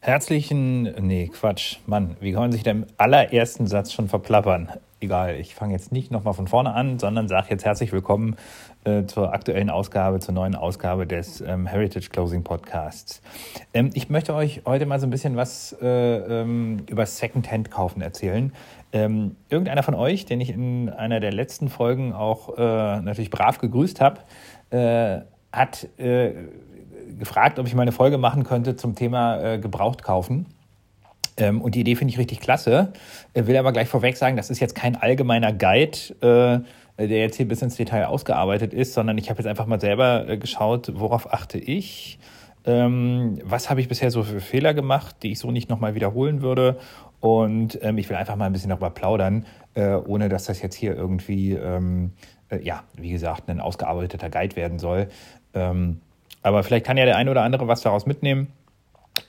Herzlichen, nee, Quatsch, Mann, wie kann man sich denn im allerersten Satz schon verplappern? Egal, ich fange jetzt nicht nochmal von vorne an, sondern sage jetzt herzlich willkommen äh, zur aktuellen Ausgabe, zur neuen Ausgabe des ähm, Heritage Closing Podcasts. Ähm, ich möchte euch heute mal so ein bisschen was äh, ähm, über Secondhand-Kaufen erzählen. Ähm, irgendeiner von euch, den ich in einer der letzten Folgen auch äh, natürlich brav gegrüßt habe, äh, hat äh, gefragt, ob ich mal eine Folge machen könnte zum Thema äh, Gebraucht kaufen. Ähm, und die Idee finde ich richtig klasse. Ich will aber gleich vorweg sagen, das ist jetzt kein allgemeiner Guide, äh, der jetzt hier bis ins Detail ausgearbeitet ist, sondern ich habe jetzt einfach mal selber äh, geschaut, worauf achte ich. Ähm, was habe ich bisher so für Fehler gemacht, die ich so nicht nochmal wiederholen würde? Und ähm, ich will einfach mal ein bisschen darüber plaudern, äh, ohne dass das jetzt hier irgendwie, ähm, äh, ja, wie gesagt, ein ausgearbeiteter Guide werden soll. Ähm, aber vielleicht kann ja der eine oder andere was daraus mitnehmen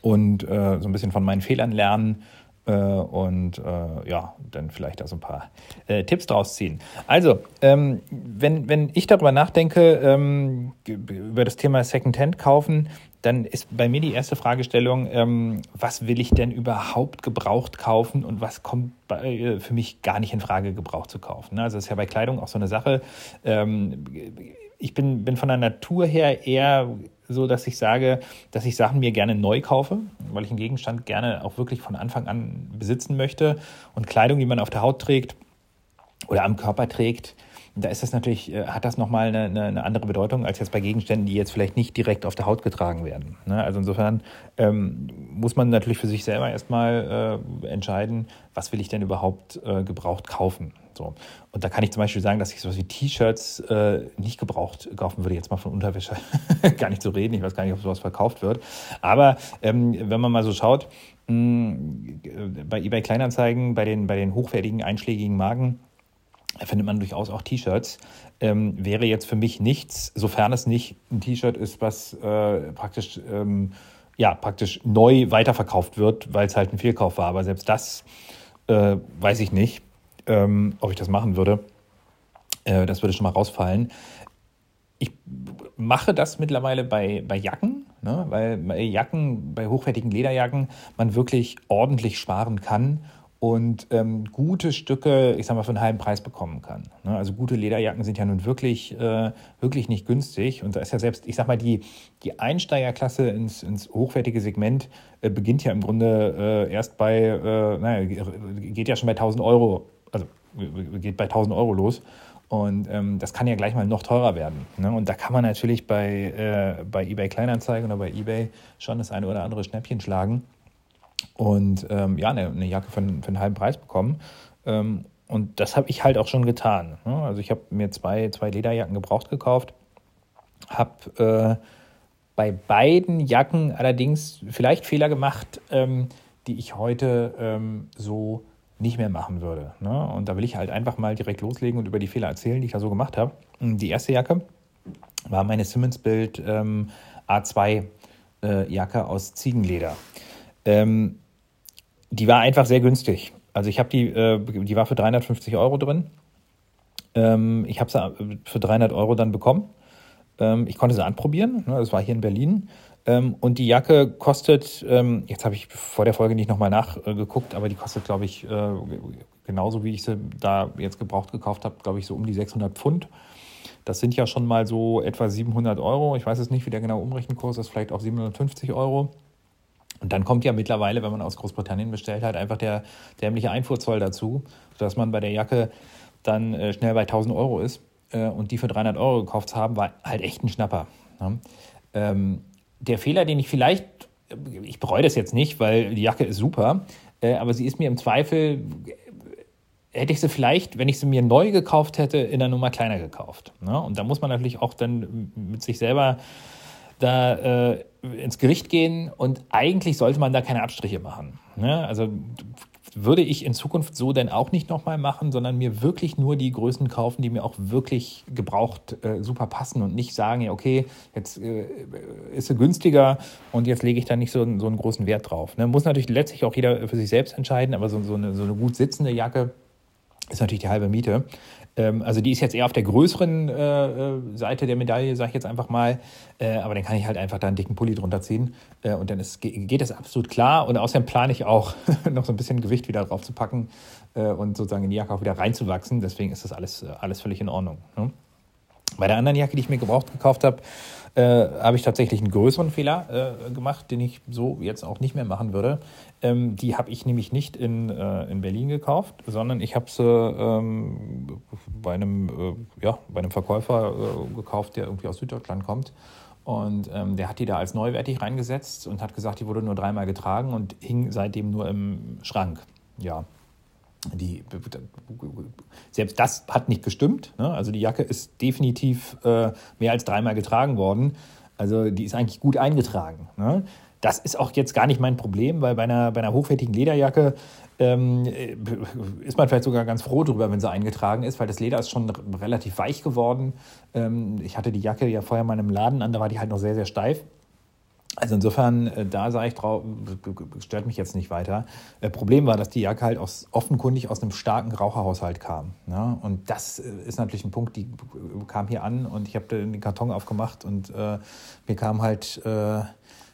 und äh, so ein bisschen von meinen Fehlern lernen äh, und äh, ja, dann vielleicht da so ein paar äh, Tipps draus ziehen. Also, ähm, wenn, wenn ich darüber nachdenke, ähm, über das Thema Secondhand kaufen, dann ist bei mir die erste Fragestellung, ähm, was will ich denn überhaupt gebraucht kaufen und was kommt bei, äh, für mich gar nicht in Frage, gebraucht zu kaufen. Ne? Also das ist ja bei Kleidung auch so eine Sache. Ich bin, bin von der Natur her eher so, dass ich sage, dass ich Sachen mir gerne neu kaufe, weil ich einen Gegenstand gerne auch wirklich von Anfang an besitzen möchte. Und Kleidung, die man auf der Haut trägt oder am Körper trägt, da ist das natürlich, äh, hat das nochmal eine, eine, eine andere Bedeutung als jetzt bei Gegenständen, die jetzt vielleicht nicht direkt auf der Haut getragen werden. Ne? Also insofern ähm, muss man natürlich für sich selber erstmal äh, entscheiden, was will ich denn überhaupt äh, gebraucht kaufen. So. Und da kann ich zum Beispiel sagen, dass ich sowas wie T-Shirts äh, nicht gebraucht kaufen würde, jetzt mal von Unterwäsche gar nicht zu reden. Ich weiß gar nicht, ob sowas verkauft wird. Aber ähm, wenn man mal so schaut, mh, hm, bei eBay Kleinanzeigen, bei den, bei den hochwertigen einschlägigen Marken, findet man durchaus auch T-Shirts. Ähm, wäre jetzt für mich nichts, sofern es nicht ein T-Shirt ist, was äh, praktisch, ähm, ja, praktisch neu weiterverkauft wird, weil es halt ein Fehlkauf war. Aber selbst das äh, weiß ich nicht, ähm, ob ich das machen würde. Äh, das würde schon mal rausfallen. Ich mache das mittlerweile bei, bei Jacken, ne? weil bei Jacken, bei hochwertigen Lederjacken man wirklich ordentlich sparen kann und ähm, gute Stücke, ich sag mal, für einen halben Preis bekommen kann. Ne? Also gute Lederjacken sind ja nun wirklich, äh, wirklich nicht günstig. Und da ist ja selbst, ich sag mal, die, die Einsteigerklasse ins, ins hochwertige Segment äh, beginnt ja im Grunde äh, erst bei, äh, naja, geht ja schon bei 1000 Euro, also geht bei 1000 Euro los. Und ähm, das kann ja gleich mal noch teurer werden. Ne? Und da kann man natürlich bei, äh, bei eBay Kleinanzeigen oder bei eBay schon das eine oder andere Schnäppchen schlagen und ähm, ja, eine, eine Jacke für, für, einen halben Preis bekommen. Ähm, und das habe ich halt auch schon getan. Ne? Also ich habe mir zwei, zwei Lederjacken gebraucht gekauft, habe äh, bei beiden Jacken allerdings vielleicht Fehler gemacht, ähm, die ich heute ähm, so nicht mehr machen würde. Ne? Und da will ich halt einfach mal direkt loslegen und über die Fehler erzählen, die ich da so gemacht habe. Die erste Jacke war meine Simmons-Bild ähm, A2 äh, Jacke aus Ziegenleder. Ähm, die war einfach sehr günstig. Also ich habe die, äh, die war für 350 Euro drin. Ähm, ich habe sie äh, für 300 Euro dann bekommen. Ähm, ich konnte sie anprobieren. Ne, das war hier in Berlin. Ähm, und die Jacke kostet, ähm, jetzt habe ich vor der Folge nicht nochmal nachgeguckt, aber die kostet, glaube ich, äh, genauso wie ich sie da jetzt gebraucht gekauft habe, glaube ich, so um die 600 Pfund. Das sind ja schon mal so etwa 700 Euro. Ich weiß es nicht, wie der genaue Umrechenkurs ist, vielleicht auch 750 Euro. Und dann kommt ja mittlerweile, wenn man aus Großbritannien bestellt, halt einfach der dämliche Einfuhrzoll dazu, sodass man bei der Jacke dann äh, schnell bei 1000 Euro ist. Äh, und die für 300 Euro gekauft zu haben, war halt echt ein Schnapper. Ne? Ähm, der Fehler, den ich vielleicht, ich bereue das jetzt nicht, weil die Jacke ist super, äh, aber sie ist mir im Zweifel, hätte ich sie vielleicht, wenn ich sie mir neu gekauft hätte, in der Nummer kleiner gekauft. Ne? Und da muss man natürlich auch dann mit sich selber da äh, ins Gericht gehen und eigentlich sollte man da keine Abstriche machen. Ne? Also würde ich in Zukunft so denn auch nicht nochmal machen, sondern mir wirklich nur die Größen kaufen, die mir auch wirklich gebraucht äh, super passen und nicht sagen, ja, okay, jetzt äh, ist sie günstiger und jetzt lege ich da nicht so, so einen großen Wert drauf. Ne? Muss natürlich letztlich auch jeder für sich selbst entscheiden, aber so, so, eine, so eine gut sitzende Jacke, ist natürlich die halbe Miete. Ähm, also die ist jetzt eher auf der größeren äh, äh Seite der Medaille, sage ich jetzt einfach mal. Äh, aber dann kann ich halt einfach da einen dicken Pulli drunter ziehen. Und dann ist, geht das absolut klar. Und außerdem plane ich auch, noch so ein bisschen Gewicht wieder drauf zu packen und sozusagen in die Jacke auch wieder reinzuwachsen. Deswegen ist das alles, alles völlig in Ordnung. Ne? Bei der anderen Jacke, die ich mir gebraucht gekauft habe, äh, habe ich tatsächlich einen größeren Fehler äh, gemacht, den ich so jetzt auch nicht mehr machen würde. Ähm, die habe ich nämlich nicht in, äh, in Berlin gekauft, sondern ich habe sie ähm, bei, einem, äh, ja, bei einem Verkäufer äh, gekauft, der irgendwie aus Süddeutschland kommt. Und ähm, der hat die da als neuwertig reingesetzt und hat gesagt, die wurde nur dreimal getragen und hing seitdem nur im Schrank. Ja, die, selbst das hat nicht gestimmt. Ne? Also die Jacke ist definitiv äh, mehr als dreimal getragen worden. Also die ist eigentlich gut eingetragen. Ne? Das ist auch jetzt gar nicht mein Problem, weil bei einer, bei einer hochwertigen Lederjacke ähm, ist man vielleicht sogar ganz froh drüber, wenn sie eingetragen ist, weil das Leder ist schon relativ weich geworden. Ähm, ich hatte die Jacke ja vorher mal im Laden an, da war die halt noch sehr, sehr steif. Also insofern, äh, da sage ich drauf, stört mich jetzt nicht weiter. Äh, Problem war, dass die Jacke halt aus, offenkundig aus einem starken Raucherhaushalt kam. Ne? Und das äh, ist natürlich ein Punkt, die kam hier an und ich habe den Karton aufgemacht und äh, mir kam halt äh,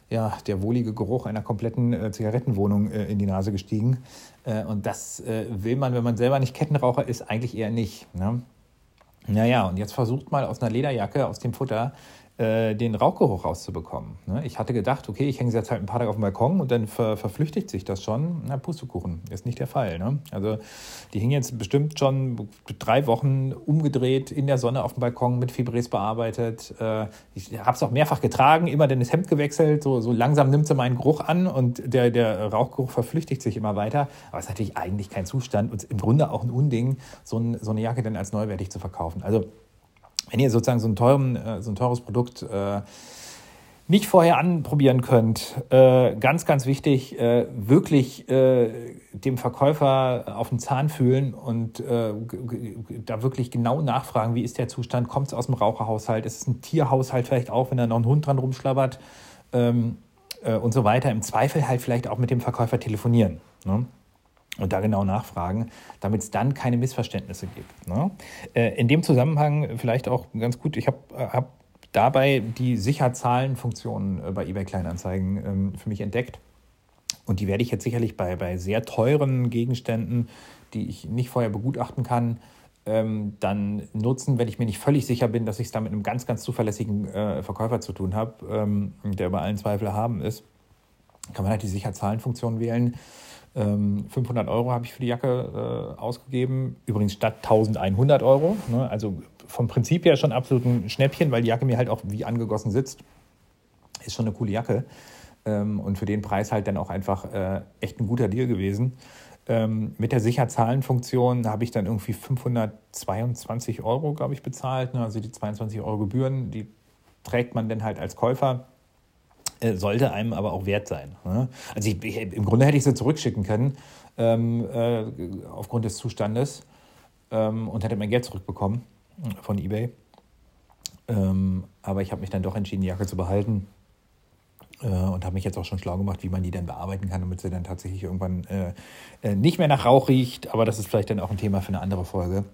ja, der wohlige Geruch einer kompletten äh, Zigarettenwohnung in die Nase gestiegen. und das will man, wenn man selber nicht Kettenraucher ist, eigentlich eher nicht. Ne? Naja, und jetzt versucht mal aus einer Lederjacke, aus dem Futter, äh, den Rauchgeruch rauszubekommen. Ne? Ich hatte gedacht, okay, ich hänge sie jetzt halt ein paar Tage auf dem Balkon und dann ver verflüchtigt sich das schon. Na, Pustekuchen, ist nicht der Fall. Ne? Also die hing jetzt bestimmt schon drei Wochen umgedreht in der Sonne auf dem Balkon mit Fibres bearbeitet. Äh, ich habe es auch mehrfach getragen, immer dann das Hemd gewechselt. So, so langsam nimmt sie meinen Geruch an und der, der Rauchgeruch verflüchtigt sich immer weiter. Aber es ist natürlich eigentlich kein Zustand und im Grunde auch ein Unding, so, ein, so eine Jacke dann als neuwertig zu verkaufen. Also wenn ihr sozusagen so ein, teuren, äh, so ein teures Produkt äh, nicht vorher anprobieren könnt, äh, ganz, ganz wichtig, äh, wirklich äh, dem Verkäufer auf den Zahn fühlen und äh, da wirklich genau nachfragen, wie ist der Zustand, kommt es aus dem Raucherhaushalt, ist es ein Tierhaushalt vielleicht auch, wenn da noch ein Hund dran rumschlabbert ähm, und so weiter. Im Zweifel halt vielleicht auch mit dem Verkäufer telefonieren. Ne? Und da genau nachfragen, damit es dann keine Missverständnisse gibt. Ne? Äh, in dem Zusammenhang vielleicht auch ganz gut, ich habe hab dabei die Sicherzahlenfunktion äh, bei eBay Kleinanzeigen ähm, für mich entdeckt. Und die werde ich jetzt sicherlich bei, bei sehr teuren Gegenständen, die ich nicht vorher begutachten kann, ähm, dann nutzen, wenn ich mir nicht völlig sicher bin, dass ich es da mit einem ganz, ganz zuverlässigen äh, Verkäufer zu tun habe, ähm, der über allen Zweifel haben ist. Kann man halt die Sicherzahlenfunktion wählen 500 ähm, Euro habe ich für die Jacke äh, ausgegeben, übrigens statt 1100 Euro. Ne? Also vom Prinzip her schon absolut ein Schnäppchen, weil die Jacke mir halt auch wie angegossen sitzt. Ist schon eine coole Jacke. Ähm, und für den Preis halt dann auch einfach äh, echt ein guter Deal gewesen. Ähm, mit der Sicherzahlenfunktion habe ich dann irgendwie 522 Euro, glaube ich, bezahlt. Ne? Also die 22 Euro Gebühren, die trägt man dann halt als Käufer sollte einem aber auch wert sein. Ne? Also ich, ich, im Grunde hätte ich sie zurückschicken können ähm, äh, aufgrund des Zustandes ähm, und hätte mein Geld zurückbekommen von eBay. Ähm, aber ich habe mich dann doch entschieden, die Jacke zu behalten äh, und habe mich jetzt auch schon schlau gemacht, wie man die dann bearbeiten kann, damit sie dann tatsächlich irgendwann äh, äh, nicht mehr nach Rauch riecht. Aber das ist vielleicht dann auch ein Thema für eine andere Folge.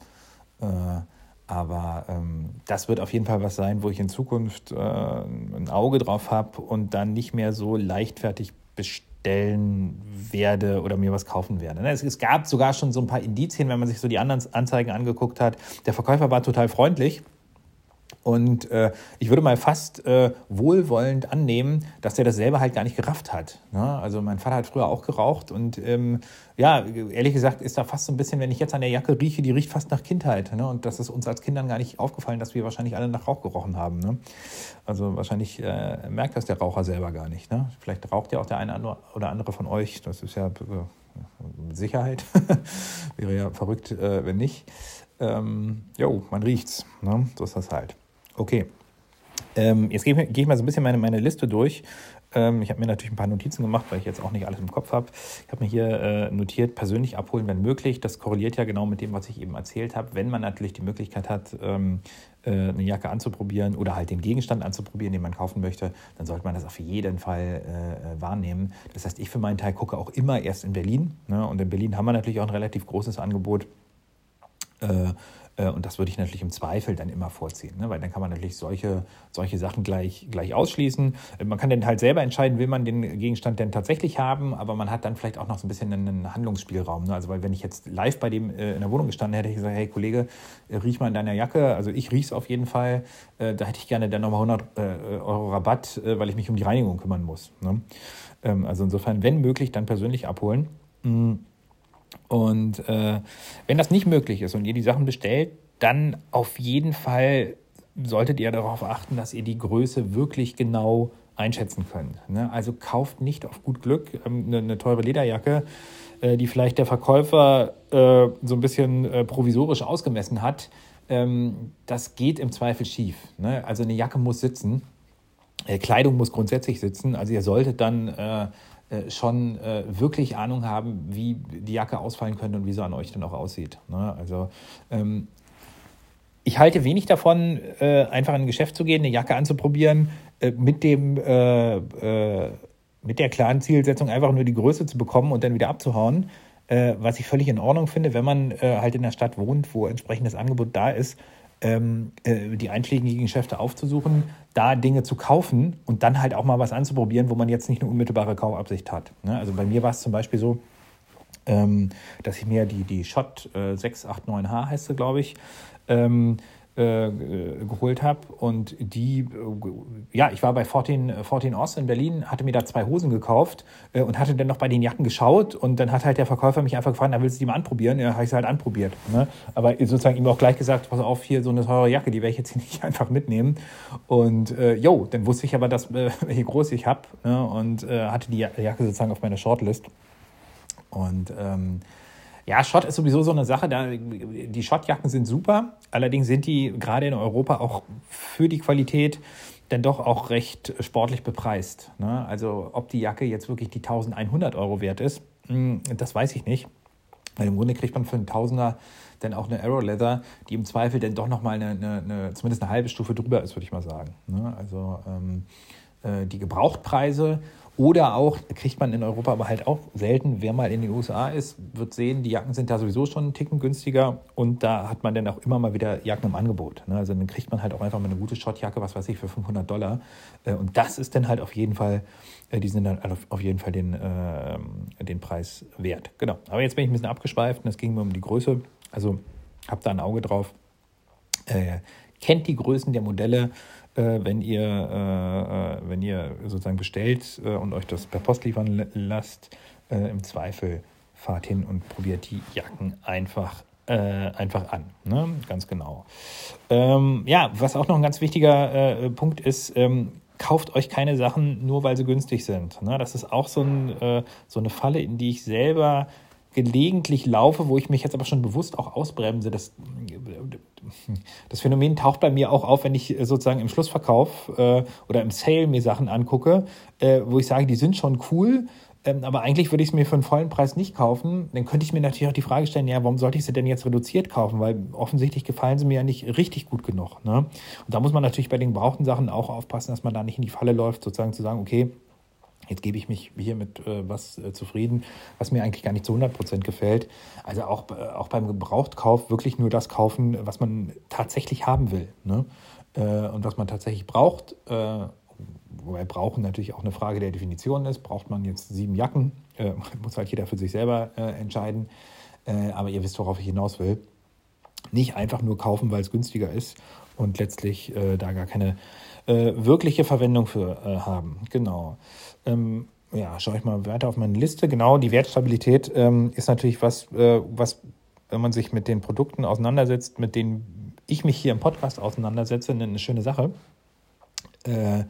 Aber ähm, das wird auf jeden Fall was sein, wo ich in Zukunft äh, ein Auge drauf habe und dann nicht mehr so leichtfertig bestellen werde oder mir was kaufen werde. Ne, es, es gab sogar schon so ein paar Indizien, wenn man sich so die anderen Anzeigen angeguckt hat. Der Verkäufer war total freundlich und äh, ich würde mal fast äh, wohlwollend annehmen, dass der das selber halt gar nicht gerafft hat. Ne? Also mein Vater hat früher auch geraucht und ähm, ja, ehrlich gesagt ist da fast so ein bisschen, wenn ich jetzt an der Jacke rieche, die riecht fast nach Kindheit. Ne? Und das ist uns als Kindern gar nicht aufgefallen, dass wir wahrscheinlich alle nach Rauch gerochen haben. Ne? Also wahrscheinlich äh, merkt das der Raucher selber gar nicht. Ne? Vielleicht raucht ja auch der eine oder andere von euch. Das ist ja äh, Sicherheit. Wäre ja verrückt, äh, wenn nicht. Ähm, jo, man riecht's. Ne? So ist das halt. Okay. Ähm, jetzt gehe ich, geh ich, mal so ein bisschen meine, meine Liste durch. Ähm, ich habe mir natürlich ein paar Notizen gemacht, weil ich jetzt auch nicht alles im Kopf habe. Ich habe mir hier äh, notiert, persönlich abholen, wenn möglich. Das korreliert ja genau mit dem, was ich eben erzählt habe. Wenn man natürlich die Möglichkeit hat, ähm, äh, eine Jacke anzuprobieren oder halt den Gegenstand anzuprobieren, den man kaufen möchte, dann sollte man das auf jeden Fall äh, wahrnehmen. Das heißt, ich für meinen Teil gucke auch immer erst in Berlin. Ne? Und in Berlin haben wir natürlich auch ein relativ großes Angebot Äh, äh, und das würde ich natürlich im Zweifel dann immer vorziehen, ne? weil dann kann man natürlich solche, solche Sachen gleich, gleich ausschließen. Äh, man kann dann halt selber entscheiden, will man den Gegenstand denn tatsächlich haben, aber man hat dann vielleicht auch noch so ein bisschen einen Handlungsspielraum. Ne? Also, weil wenn ich jetzt live bei dem äh, in der Wohnung gestanden hätte, hätte ich gesagt, hey Kollege, riech mal in deiner Jacke. Also ich riech's auf jeden Fall. Da hätte ich gerne dann nochmal 100 Euro Rabatt, weil ich mich um die Reinigung kümmern muss. Ne? Ähm, also insofern, wenn möglich, dann persönlich abholen. Und äh, wenn das nicht möglich ist und ihr die Sachen bestellt, dann auf jeden Fall solltet ihr darauf achten, dass ihr die Größe wirklich genau einschätzen könnt. Ne? Also kauft nicht auf gut Glück ähm, eine, eine, teure Lederjacke, äh, die vielleicht der Verkäufer äh, so ein bisschen äh, provisorisch ausgemessen hat. Ähm, das geht im Zweifel schief. Ne? Also eine Jacke muss sitzen. Äh, Kleidung muss grundsätzlich sitzen. Also ihr solltet dann äh, schon äh, wirklich Ahnung haben, wie die Jacke ausfallen könnte und wie sie an euch dann auch aussieht. Ne? Also ähm, ich halte wenig davon, äh, einfach in ein Geschäft zu gehen, eine Jacke anzuprobieren, äh, mit dem äh, äh, mit der klaren Zielsetzung einfach nur die Größe zu bekommen und dann wieder abzuhauen. was ich völlig in Ordnung finde, wenn man halt in der Stadt wohnt, wo entsprechendes Angebot da ist, ähm, die einschlägigen Geschäfte aufzusuchen, da Dinge zu kaufen und dann halt auch mal was anzuprobieren, wo man jetzt nicht eine unmittelbare Kaufabsicht hat. Ne? Also bei mir war es zum Beispiel so, ähm, dass ich mir die, die Shot äh, 689H heißt sie, glaube ich, ähm, äh, geholt habe. Und die, äh, ja, ich war bei 14, 14 Ost in Berlin, hatte mir da zwei Hosen gekauft äh, und hatte dann noch bei den Jacken geschaut. Und dann hat halt der Verkäufer mich einfach gefragt, na, willst du die mal anprobieren? Ja, habe ich sie halt anprobiert. Ne? Aber sozusagen ihm auch gleich gesagt, pass auf, hier so eine teure Jacke, die werde ich jetzt hier nicht einfach mitnehmen. Und äh, jo, dann wusste ich aber, dass, äh, wie groß ich habe ne? und äh, hatte die Jacke sozusagen auf meiner Shortlist. Und ähm, ja, Schott ist sowieso so eine Sache. Da, die Schottjacken sind super. Allerdings sind die gerade in Europa auch für die Qualität dann doch auch recht sportlich bepreist. Ne? Also ob die Jacke jetzt wirklich die 1100 Euro wert ist, hm, das weiß ich nicht. Weil im Grunde kriegt man für einen Tausender dann auch eine Arrow Leather, die im Zweifel dann doch nochmal eine, eine, eine, zumindest eine halbe Stufe drüber ist, würde ich mal sagen. Ne? Also ähm, äh, die Gebrauchtpreise oder auch, kriegt man in Europa aber halt auch selten, wer mal in den USA ist, wird sehen, die Jacken sind da sowieso schon einen Ticken günstiger und da hat man dann auch immer mal wieder Jacken im Angebot. Ne? Also dann kriegt man halt auch einfach mal eine gute Shotjacke, was weiß ich, für 500 Dollar. Äh, und das ist dann halt auf jeden Fall, äh, die sind dann auf jeden Fall den, äh, den Preis wert. Genau. Aber jetzt bin ich ein bisschen abgeschweift und es ging mir um die Größe. Also habt da ein Auge drauf. Äh, kennt die Größen der Modelle wenn, ihr, äh, äh, wenn ihr sozusagen bestellt äh, und euch das per Post liefern lasst. Äh, Im Zweifel fahrt hin und probiert die Jacken einfach äh, einfach an. Ne? Ganz genau. Ähm, ja, was auch noch ein ganz wichtiger äh, Punkt ist, ähm, kauft euch keine Sachen nur, weil sie günstig sind. Ne? Das ist auch so, ein, äh, so eine Falle, in die ich selber gelegentlich laufe, wo ich mich jetzt aber schon bewusst auch ausbremse. Das, das Phänomen taucht bei mir auch auf, wenn ich äh, sozusagen im Schlussverkauf äh, oder im Sale mir Sachen angucke, äh, wo ich sage, die sind schon cool, ähm, aber eigentlich würde ich es mir für einen vollen Preis nicht kaufen. Dann könnte ich mir natürlich auch die Frage stellen, ja, warum sollte ich sie denn jetzt reduziert kaufen? Weil offensichtlich gefallen sie mir ja nicht richtig gut genug. Ne? Und da muss man natürlich bei den gebrauchten Sachen auch aufpassen, dass man da nicht in die Falle läuft, sozusagen zu sagen, okay, Jetzt gebe ich mich hier mit äh, was äh, zufrieden, was mir eigentlich gar nicht zu 100% gefällt. Also auch, äh, auch beim Gebrauchtkauf wirklich nur das kaufen, was man tatsächlich haben will. Ne? Äh, und was man tatsächlich braucht. Äh, wobei brauchen natürlich auch eine Frage der Definition ist. Braucht man jetzt sieben Jacken? Äh, muss halt jeder für sich selber entscheiden. aber ihr wisst, worauf ich hinaus will. Nicht einfach nur kaufen, weil es günstiger ist und letztlich da gar keine wirkliche Verwendung für haben. Genau. Ähm, ja, schaue ich mal weiter auf meine Liste. Genau, die Wertstabilität ähm, ist natürlich was, äh, was, wenn man sich mit den Produkten auseinandersetzt, mit denen ich mich hier im Podcast auseinandersetze, eine, schöne Sache. Äh,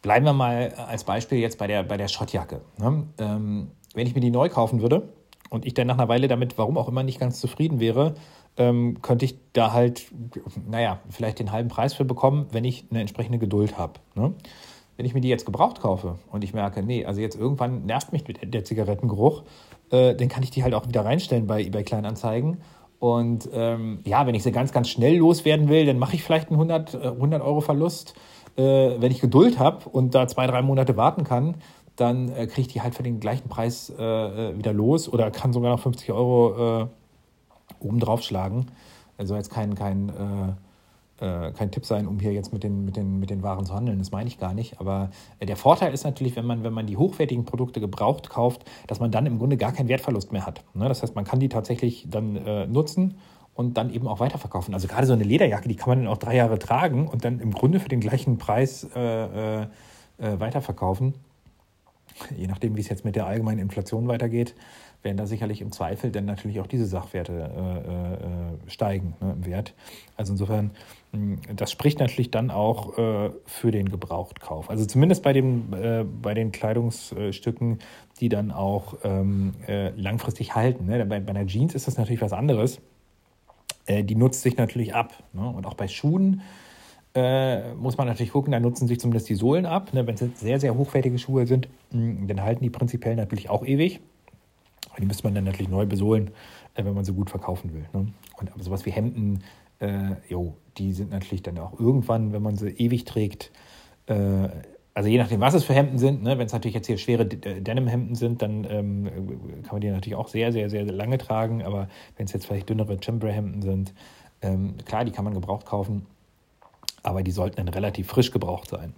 bleiben wir mal als Beispiel jetzt bei der, bei der Schottjacke. Ne? Ähm, wenn ich mir die neu kaufen würde und ich dann nach einer Weile damit, warum auch immer, nicht ganz zufrieden wäre, ähm, könnte ich da halt, naja, vielleicht den halben Preis für bekommen, wenn ich eine entsprechende Geduld habe. Ne? wenn ich mir die jetzt gebraucht kaufe und ich merke, nee, also jetzt irgendwann nervt mich der Zigarettengeruch, äh, dann kann ich die halt auch wieder reinstellen bei eBay Kleinanzeigen. Und ähm, ja, wenn ich sie ganz, ganz schnell loswerden will, dann mache ich vielleicht einen 100, 100 äh, Euro Verlust. Äh, wenn ich Geduld habe und da zwei, drei Monate warten kann, dann äh, kriege ich die halt für den gleichen Preis äh, äh wieder los oder kann sogar noch 50 Euro oben drauf schlagen. Also jetzt kein, kein, äh, äh, kein Tipp sein, um hier jetzt mit den, mit, den, mit den Waren zu handeln, das meine ich gar nicht. Aber äh, der Vorteil ist natürlich, wenn man, wenn man die hochwertigen Produkte gebraucht kauft, dass man dann im Grunde gar keinen Wertverlust mehr hat. Ne? Das heißt, man kann die tatsächlich dann äh, nutzen und dann eben auch weiterverkaufen. Also gerade so eine Lederjacke, die kann man dann auch drei Jahre tragen und dann im Grunde für den gleichen Preis äh, äh, weiterverkaufen. Je nachdem, wie es jetzt mit der allgemeinen Inflation weitergeht, werden da sicherlich im Zweifel dann natürlich auch diese Sachwerte äh, äh, steigen ne, im Wert. Also insofern, das spricht natürlich dann auch äh, für den Gebrauchtkauf. Also zumindest bei, dem, äh, bei den Kleidungsstücken, die dann auch ähm, äh, langfristig halten. Ne? Bei, bei einer Jeans ist das natürlich was anderes. Äh, die nutzt sich natürlich ab. Ne? Und auch bei Schuhen muss man natürlich gucken, da nutzen sich zumindest die Sohlen ab. Ne? Wenn es sehr, sehr hochwertige Schuhe sind, hm, dann halten die prinzipiell natürlich auch ewig. Die müsste man dann natürlich neu besohlen, äh, wenn man sie gut verkaufen will. Ne? Und aber sowas wie Hemden, äh, jo, die sind natürlich dann auch irgendwann, wenn man sie ewig trägt, äh, also je nachdem, was es für Hemden sind, ne? wenn es natürlich jetzt hier schwere äh, Denim-Hemden sind, dann ähm, kann man die natürlich auch sehr, sehr, sehr lange tragen. Aber wenn es jetzt vielleicht dünnere Chambray-Hemden sind, ähm, klar, die kann man gebraucht kaufen, aber die sollten dann relativ frisch gebraucht sein.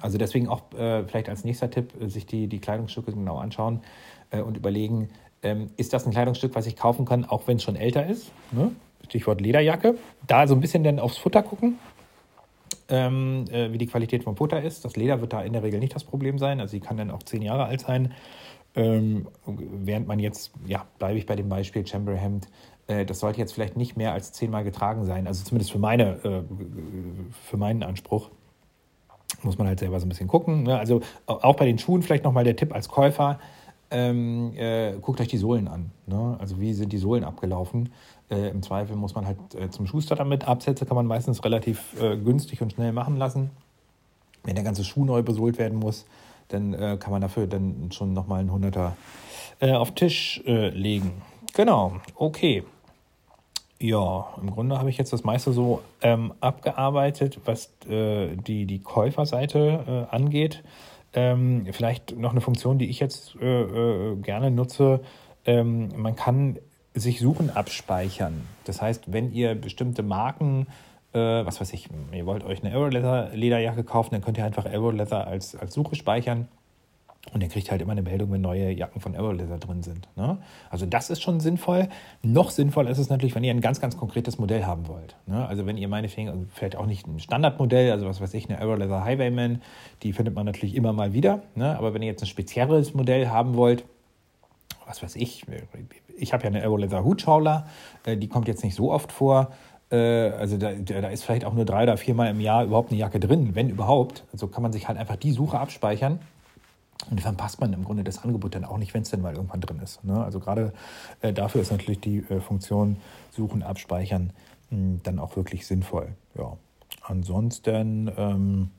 Also deswegen auch äh, vielleicht als nächster Tipp, äh, sich die, die Kleidungsstücke genau anschauen äh, und überlegen, ähm, ist das ein Kleidungsstück, was ich kaufen kann, auch wenn es schon älter ist. Ne? Stichwort Lederjacke. Da so ein bisschen dann aufs Futter gucken, ähm, äh, wie die Qualität vom Futter ist. Das Leder wird da in der Regel nicht das Problem sein. Also sie kann dann auch zehn Jahre alt sein. Ähm, während man jetzt, ja, bleibe ich bei dem Beispiel Chamberhemd, äh, das sollte jetzt vielleicht nicht mehr als zehnmal getragen sein. Also zumindest für, meine, äh, für meinen Anspruch muss man halt selber so ein bisschen gucken. Ne? Also auch bei den Schuhen vielleicht nochmal der Tipp als Käufer ähm, äh, guckt euch die Sohlen an. Ne? Also wie sind die Sohlen abgelaufen? Äh, Im Zweifel muss man halt äh, zum Schuster damit. Absätze kann man meistens relativ äh, günstig und schnell machen lassen. Wenn der ganze Schuh neu besohlt werden muss, dann äh, kann man dafür dann schon nochmal einen Hunderter äh, auf Tisch legen. Genau, okay. Ja, im Grunde habe ich jetzt das meiste so ähm, abgearbeitet, was die, die Käuferseite angeht. Ähm, vielleicht noch eine Funktion, die ich jetzt äh, äh, gerne nutze. Ähm, man kann sich Suchen abspeichern. Das heißt, wenn ihr bestimmte Marken, äh, was weiß ich, ihr wollt euch eine Aeroleather-Lederjacke kaufen, dann könnt ihr einfach Aeroleather als, als Suche speichern. Und ihr kriegt halt immer eine Meldung, wenn neue Jacken von Aeroleather drin sind. Ne? Also das ist schon sinnvoll. Noch sinnvoller ist es natürlich, wenn ihr ein ganz, ganz konkretes Modell haben wollt. Ne? Also wenn ihr meinetwegen, also vielleicht auch nicht ein Standardmodell, also was weiß ich, eine Aeroleather Highwayman, die findet man natürlich immer mal wieder. Ne? Aber wenn ihr jetzt ein spezielles Modell haben wollt, was weiß ich, ich habe ja eine Aeroleather Hutschauler, äh, die kommt jetzt nicht so oft vor. Äh, also da, da ist vielleicht auch nur drei oder viermal im Jahr überhaupt eine Jacke drin, wenn überhaupt. Also kann man sich halt einfach die Suche abspeichern und dann passt man im Grunde das Angebot dann auch nicht, wenn es denn mal irgendwann drin ist. Ne? Also gerade äh, dafür ist natürlich die äh, Funktion Suchen, Abspeichern mh, hm, dann auch wirklich sinnvoll. Ja. Ansonsten, ähm,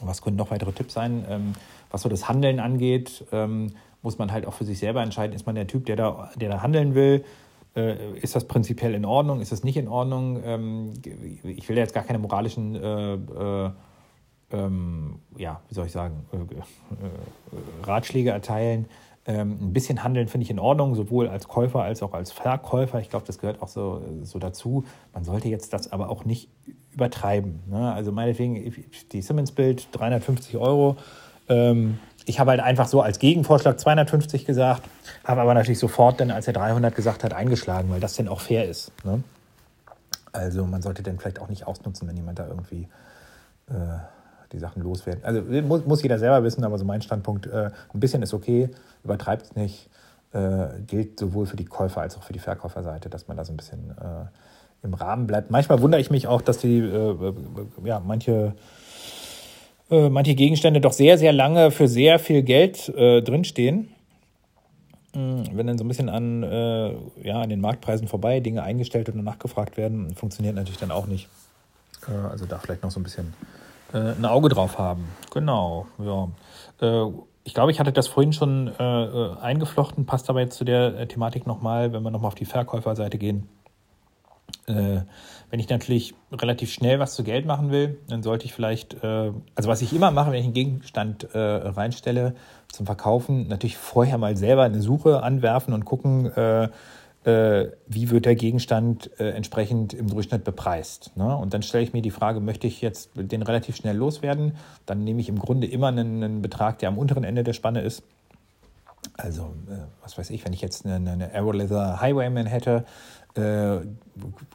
was können noch weitere Tipps sein? Ähm, was so das Handeln angeht, ähm, muss man halt auch für sich selber entscheiden, ist man der Typ, der da, der da handeln will? Äh, ist das prinzipiell in Ordnung? Ist das nicht in Ordnung? Ähm, ich will jetzt gar keine moralischen äh, äh, ähm, ja, wie soll ich sagen, äh, äh, Ratschläge erteilen. Ähm, ein bisschen handeln finde ich in Ordnung, sowohl als Käufer als auch als Verkäufer. Ich glaube, das gehört auch so, so dazu. Man sollte jetzt das aber auch nicht übertreiben. Ne? Also meinetwegen, die Simmons-Bild, 350 Euro. Ähm, ich habe halt einfach so als Gegenvorschlag 250 gesagt, habe aber natürlich sofort dann, als er 300 gesagt hat, eingeschlagen, weil das dann auch fair ist. Ne? Also man sollte dann vielleicht auch nicht ausnutzen, wenn jemand da irgendwie äh, die Sachen loswerden. Also muss, muss jeder selber wissen, aber so mein Standpunkt, äh, ein bisschen ist okay, übertreibt es nicht. Äh, gilt sowohl für die Käufer als auch für die Verkäuferseite, dass man da so ein bisschen äh, im Rahmen bleibt. Manchmal wundere ich mich auch, dass die, äh, äh, ja, manche, äh, manche Gegenstände doch sehr, sehr lange für sehr viel Geld drinstehen. Hm, wenn dann so ein bisschen an, ja, an den Marktpreisen vorbei Dinge eingestellt und nachgefragt werden, funktioniert natürlich dann auch nicht. also da vielleicht noch so ein bisschen äh, ein Auge drauf haben. Genau, ja. Äh, ich glaube, ich hatte das vorhin schon äh, äh eingeflochten, passt aber jetzt zu der äh, Thematik nochmal, wenn wir nochmal auf die Verkäuferseite gehen. Äh, wenn ich natürlich relativ schnell was zu Geld machen will, dann sollte ich vielleicht, also was ich immer mache, wenn ich einen Gegenstand reinstelle zum Verkaufen, natürlich vorher mal selber eine Suche anwerfen und gucken, äh, wie wird der Gegenstand äh, entsprechend im Durchschnitt bepreist. Ne? Und dann stelle ich mir die Frage, möchte ich jetzt den relativ schnell loswerden? Dann nehme ich im Grunde immer einen, einen Betrag, der am unteren Ende der Spanne ist. Also, äh, was weiß ich, wenn ich jetzt eine, eine Aeroleather Highwayman hätte, äh,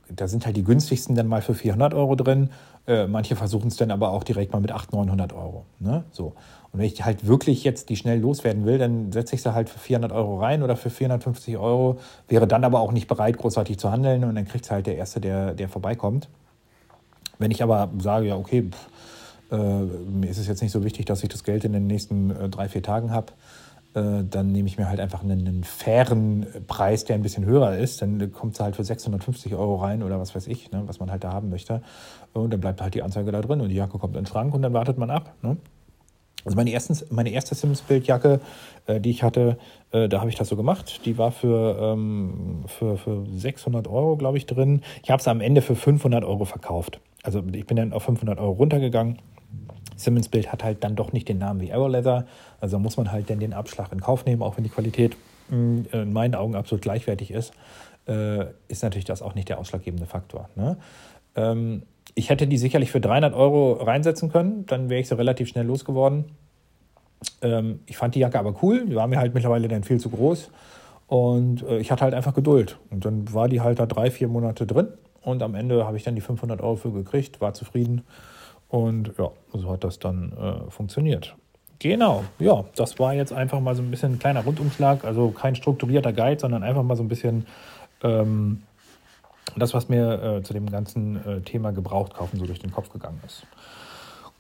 da sind halt die günstigsten dann mal für 400 Euro drin. Äh, manche versuchen es dann aber auch direkt mal mit 800, 900 Euro. Ne? So. Und wenn ich halt wirklich jetzt die schnell loswerden will, dann setze ich sie halt für 400 Euro rein oder für 450 Euro, wäre dann aber auch nicht bereit, großartig zu handeln und dann kriegt es halt der Erste, der, der vorbeikommt. Wenn ich aber sage, ja, okay, pff, äh, mir ist es jetzt nicht so wichtig, dass ich das Geld in den nächsten äh, drei, vier Tagen habe, dann nehme ich mir halt einfach einen, einen, fairen Preis, der ein bisschen höher ist. Dann kommt es halt für 650 Euro rein oder was weiß ich, ne, was man halt da haben möchte. Und dann bleibt halt die Anzeige da drin und die Jacke kommt in den Schrank und dann wartet man ab. Ne? Also meine, ersten, meine erste Sims-Bildjacke, äh, die ich hatte, äh, da habe ich das so gemacht. Die war für, ähm, für, für 600 Euro, glaube ich, drin. Ich habe sie am Ende für 500 Euro verkauft. Also ich bin dann auf 500 Euro runtergegangen. Simmons Bild hat halt dann doch nicht den Namen wie Aeroleather. Also muss man halt dann den Abschlag in Kauf nehmen, auch wenn die Qualität mh, hm, in meinen Augen absolut gleichwertig ist. Äh, ist natürlich das auch nicht der ausschlaggebende Faktor. Ne? Ähm, ich hätte die sicherlich für 300 Euro reinsetzen können, dann wäre ich sie relativ schnell losgeworden. Ähm, ich fand die Jacke aber cool, die war mir halt mittlerweile dann viel zu groß und äh, ich hatte halt einfach Geduld. Und dann war die halt da drei, vier Monate drin und am Ende habe ich dann die 500 Euro für gekriegt, war zufrieden und ja, so hat das dann äh, funktioniert. Genau, ja, das war jetzt einfach mal so ein bisschen ein kleiner Rundumschlag, also kein strukturierter Guide, sondern einfach mal so ein bisschen ähm, das, was mir äh, zu dem ganzen äh, Thema Gebrauchtkaufen so durch den Kopf gegangen ist.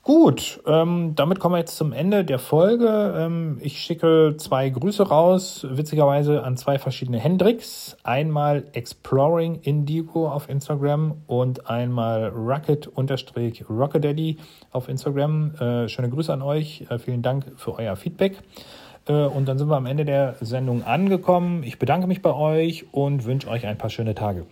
Gut, ähm, damit kommen wir jetzt zum Ende der Folge. Ähm, ich schicke zwei Grüße raus, witzigerweise an zwei verschiedene Hendricks. Einmal Exploring Indigo auf Instagram und einmal Rocket-Rockadaddy auf Instagram. Äh, schöne Grüße an euch. Äh, vielen Dank für euer Feedback. Äh, und dann sind wir am Ende der Sendung angekommen. Ich bedanke mich bei euch und wünsche euch ein paar schöne Tage.